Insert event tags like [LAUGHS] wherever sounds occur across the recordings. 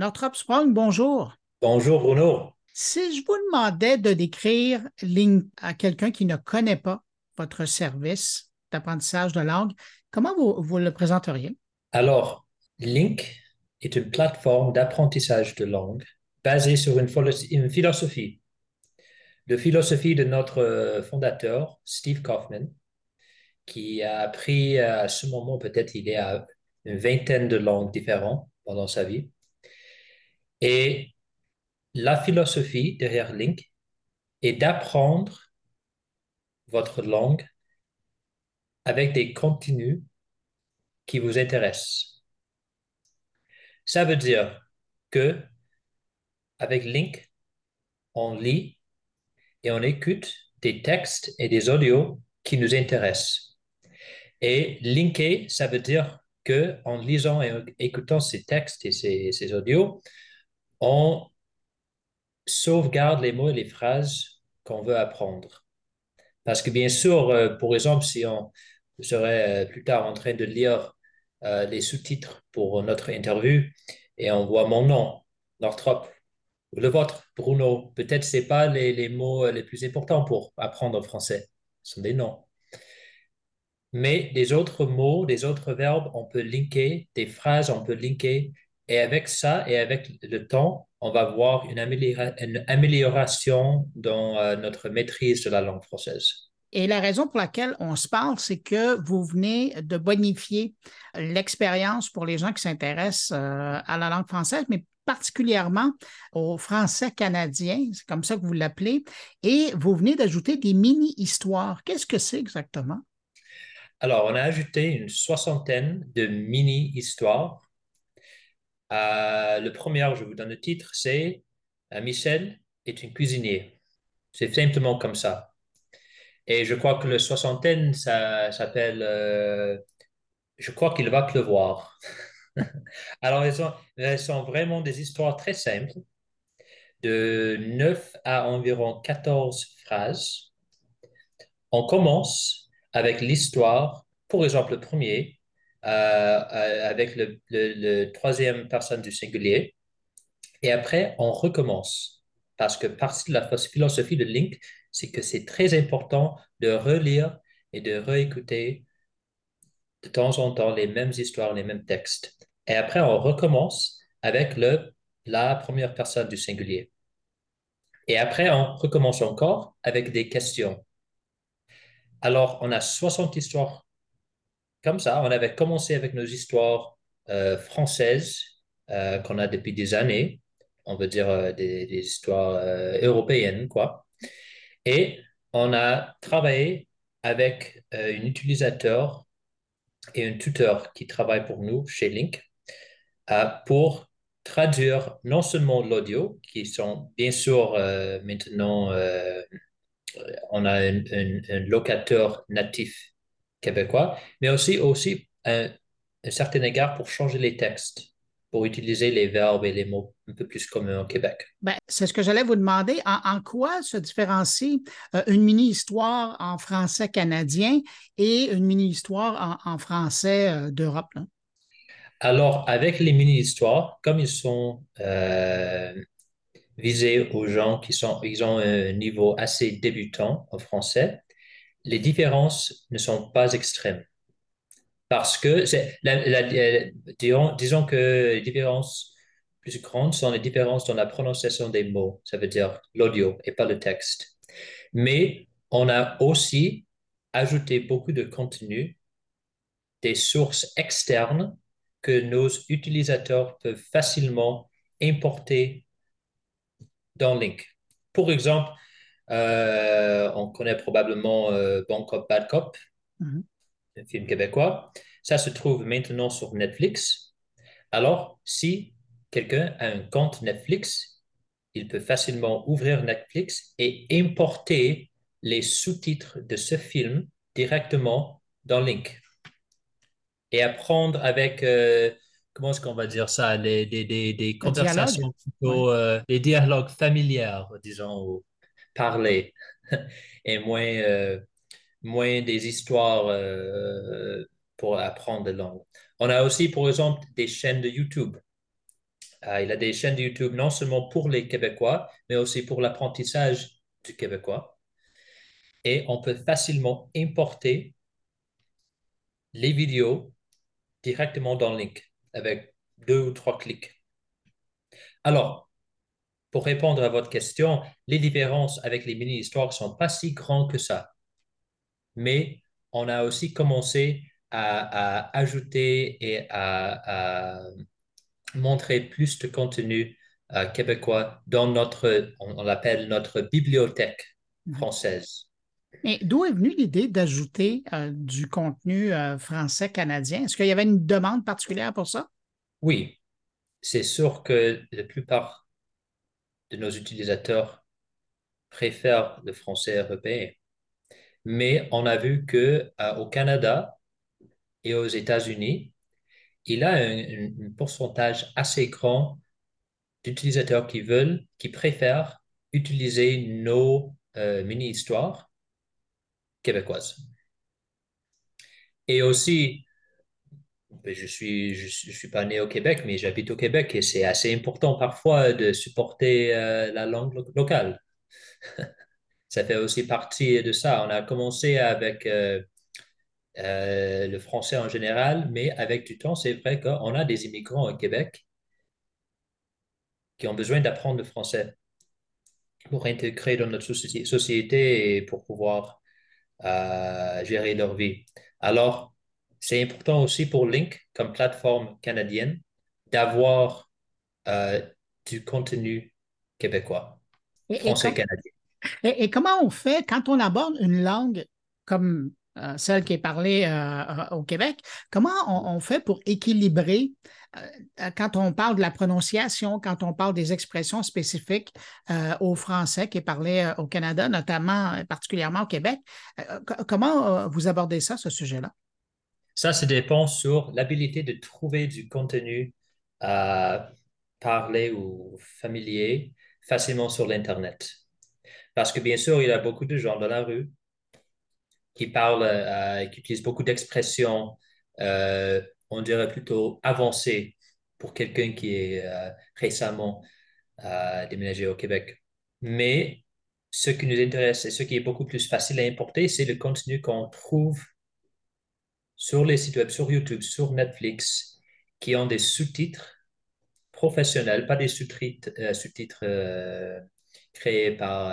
Northrop Sprung, bonjour. Bonjour Bruno. Si je vous demandais de décrire Link à quelqu'un qui ne connaît pas votre service d'apprentissage de langue, comment vous, vous le présenteriez? Alors, Link est une plateforme d'apprentissage de langue basée sur une, philosophie. La philosophie de notre fondateur, Steve Kaufman, qui a appris à ce moment, peut-être il est à une vingtaine de langues différentes pendant sa vie. Et la philosophie derrière Link est d'apprendre votre langue avec des contenus qui vous intéressent. Ça veut dire que avec Link, on lit et on écoute des textes et des audios qui nous intéressent. Et linker, ça veut dire que en lisant et écoutant ces textes et ces, ces audios, on sauvegarde les mots et les phrases qu'on veut apprendre. Parce que bien sûr, euh, pour exemple, si on serait euh, plus tard en train de lire euh, les sous-titres pour notre interview et on voit mon nom, Northrop, ou le vôtre, Bruno, peut-être ce n'est pas les, les, mots les plus importants pour apprendre français, ce sont des noms. Mais des autres mots, des autres verbes, on peut linker, des phrases, on peut linker. Et avec ça et avec le temps, on va voir une, amélioration dans euh, notre maîtrise de la langue française. Et la raison pour laquelle on se parle, c'est que vous venez de bonifier l'expérience pour les gens qui s'intéressent euh, à la langue française, mais particulièrement au français canadien, c'est comme ça que vous l'appelez, et vous venez d'ajouter des mini-histoires. Qu'est-ce que c'est exactement? Alors, on a ajouté une soixantaine de mini-histoires euh, le premier, je vous donne le titre, c'est euh, Michel est une cuisinier. C'est simplement comme ça. Et je crois que le soixantaine, ça s'appelle euh, Je crois qu'il va pleuvoir. [LAUGHS] Alors, elles sont, sont, vraiment des histoires très simples, de 9 à environ 14 phrases. On commence avec l'histoire, pour exemple, le premier, euh, avec le, troisième personne du singulier. Et après, on recommence. Parce que partie de la philosophie de Link, c'est que c'est très important de relire et de réécouter de temps en temps les mêmes histoires, les mêmes textes. Et après, on recommence avec le, la première personne du singulier. Et après, on recommence encore avec des questions. Alors, on a 60 histoires comme ça, on avait commencé avec nos histoires euh, françaises euh, qu'on a depuis des années, on veut dire euh, des, histoires européennes, quoi. Et on a travaillé avec un utilisateur et un tuteur qui travaille pour nous chez Link pour traduire non seulement l'audio, qui sont bien sûr maintenant, on a un locateur natif québécois, mais aussi, aussi un, certain égard pour changer les textes, pour utiliser les verbes et les mots un peu plus communs au Québec. Ben, c'est ce que j'allais vous demander. En, quoi se différencie euh, une mini-histoire en français canadien et une mini-histoire en, français euh, d'Europe? Alors, avec les mini-histoires, comme ils sont euh, visés aux gens qui sont, ils ont un niveau assez débutant en français, les différences ne sont pas extrêmes. Parce que, disons, que les différences plus grandes sont les différences dans la prononciation des mots, ça veut dire l'audio et pas le texte. Mais on a aussi ajouté beaucoup de contenu, des sources externes que nos utilisateurs peuvent facilement importer dans Link. Pour exemple, euh, on connaît probablement euh, Bon Cop, Bad Cop, mhm. un film québécois. Ça se trouve maintenant sur Netflix. Alors, si quelqu'un a un compte Netflix, il peut facilement ouvrir Netflix et importer les sous-titres de ce film directement dans Link. Et apprendre avec, euh, comment est-ce qu'on va dire ça, des, des, conversations plutôt, des dialogues familiers, disons, parler [LAUGHS] et moins, euh, moins des histoires euh, pour apprendre la langue. On a aussi, par exemple, des chaînes de YouTube Euh, il a des chaînes de YouTube non seulement pour les Québécois, mais aussi pour l'apprentissage du québécois. Et on peut facilement importer les vidéos directement dans link avec deux ou trois clics. Alors, pour répondre à votre question, les différences avec les mini-histoires ne sont pas si grandes que ça. Mais on a aussi commencé à, ajouter et à, montrer plus de contenu euh, québécois dans notre, on, l'appelle notre bibliothèque française. Mais d'où est venue l'idée d'ajouter euh, du contenu euh, français canadien? Est-ce qu'il y avait une demande particulière pour ça? Oui, c'est sûr que la plupart de nos utilisateurs préfèrent le français européen. Mais on a vu que au Canada, et aux États-Unis, il a un, pourcentage assez grand d'utilisateurs qui veulent, qui préfèrent utiliser nos euh, mini-histoires québécoises. Et aussi, ben, je suis, je, suis pas né au Québec, mais j'habite au Québec et c'est assez important parfois de supporter euh, la langue locale. [LAUGHS] ça fait aussi partie de ça. On a commencé avec euh, euh, le français en général, mais avec du temps, c'est vrai qu'on a des immigrants au Québec qui ont besoin d'apprendre le français pour intégrer dans notre société et pour pouvoir gérer leur vie. Alors, c'est important aussi pour Link, comme plateforme canadienne, d'avoir euh, du contenu québécois, français canadien. et, comment on fait quand on aborde une langue comme euh, celle qui est parlée euh, euh, au Québec? Comment on, fait pour équilibrer quand on parle de la prononciation, quand on parle des expressions spécifiques au français qui est parlé au Canada, notamment particulièrement au Québec? comment vous abordez ça, ce sujet-là? Ça, ça dépend sur l'habilité de trouver du contenu parlé ou familier facilement sur l'Internet. Parce que bien sûr, il y a beaucoup de gens dans la rue qui parle, euh, qui utilise beaucoup d'expressions, euh, on dirait plutôt avancées pour quelqu'un qui est euh, récemment déménagé au Québec. Mais ce qui nous intéresse et ce qui est beaucoup plus facile à importer, c'est le contenu qu'on trouve sur les sites web, sur YouTube, sur Netflix, qui ont des sous-titres professionnels, pas des sous-titres créés par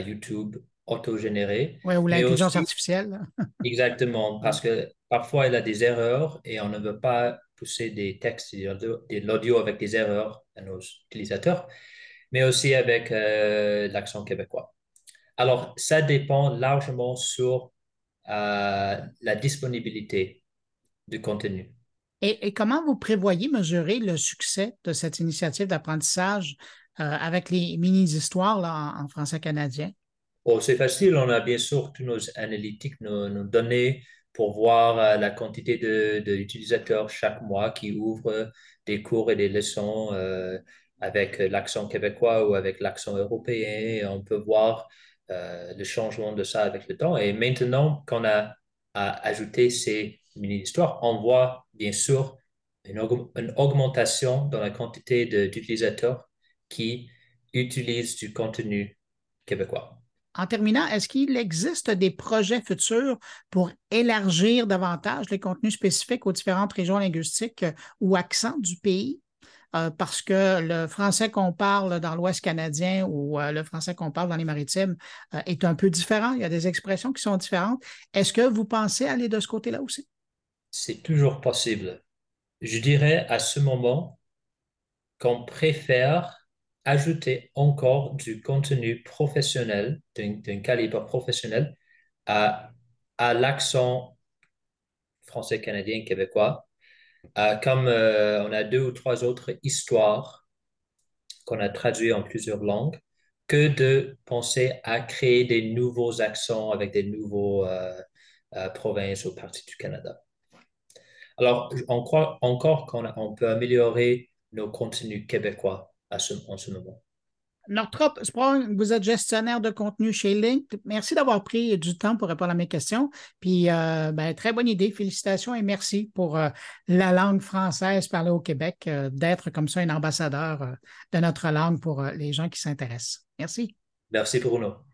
YouTube autogénéré. Oui, ou l'intelligence artificielle. [LAUGHS] exactement, parce que parfois il a des erreurs et on ne veut pas pousser des textes et de l'audio avec des erreurs à nos utilisateurs, mais aussi avec euh, l'accent québécois. Alors, ça dépend largement sur la disponibilité du contenu. Et, comment vous prévoyez mesurer le succès de cette initiative d'apprentissage euh, avec les mini-histoires en français canadien? Oh, c'est facile, on a bien sûr tous nos analytiques, nos, données pour voir euh, la quantité d'utilisateurs chaque mois qui ouvrent des cours et des leçons euh, avec l'accent québécois ou avec l'accent européen. on peut voir euh, le changement de ça avec le temps. Et maintenant qu'on a, ajouté ces mini-histoires, on voit bien sûr une, une augmentation dans la quantité d'utilisateurs qui utilisent du contenu québécois en terminant, est-ce qu'il existe des projets futurs pour élargir davantage les contenus spécifiques aux différentes régions linguistiques euh, ou accents du pays? Euh, parce que le français qu'on parle dans l'Ouest canadien ou euh, le français qu'on parle dans les maritimes est un peu différent. Il y a des expressions qui sont différentes. Est-ce que vous pensez aller de ce côté-là aussi? C'est toujours possible. Je dirais à ce moment qu'on préfère ajouter encore du contenu professionnel, d'un calibre professionnel, à, à l'accent français, canadien, québécois. Euh, comme euh, on a deux ou trois autres histoires qu'on a traduites en plusieurs langues, que de penser à créer des nouveaux accents avec des nouveaux euh, provinces ou parties du Canada. Alors, on croit encore qu'on peut améliorer nos contenus québécois en ce moment. Northrop Sprong, vous êtes gestionnaire de contenu chez Link. Merci d'avoir pris du temps pour répondre à mes questions. Puis, euh, ben, très bonne idée. Félicitations et merci pour euh, la langue française parlée au Québec, euh, d'être comme ça un ambassadeur de notre langue pour les gens qui s'intéressent. Merci. Merci, Bruno.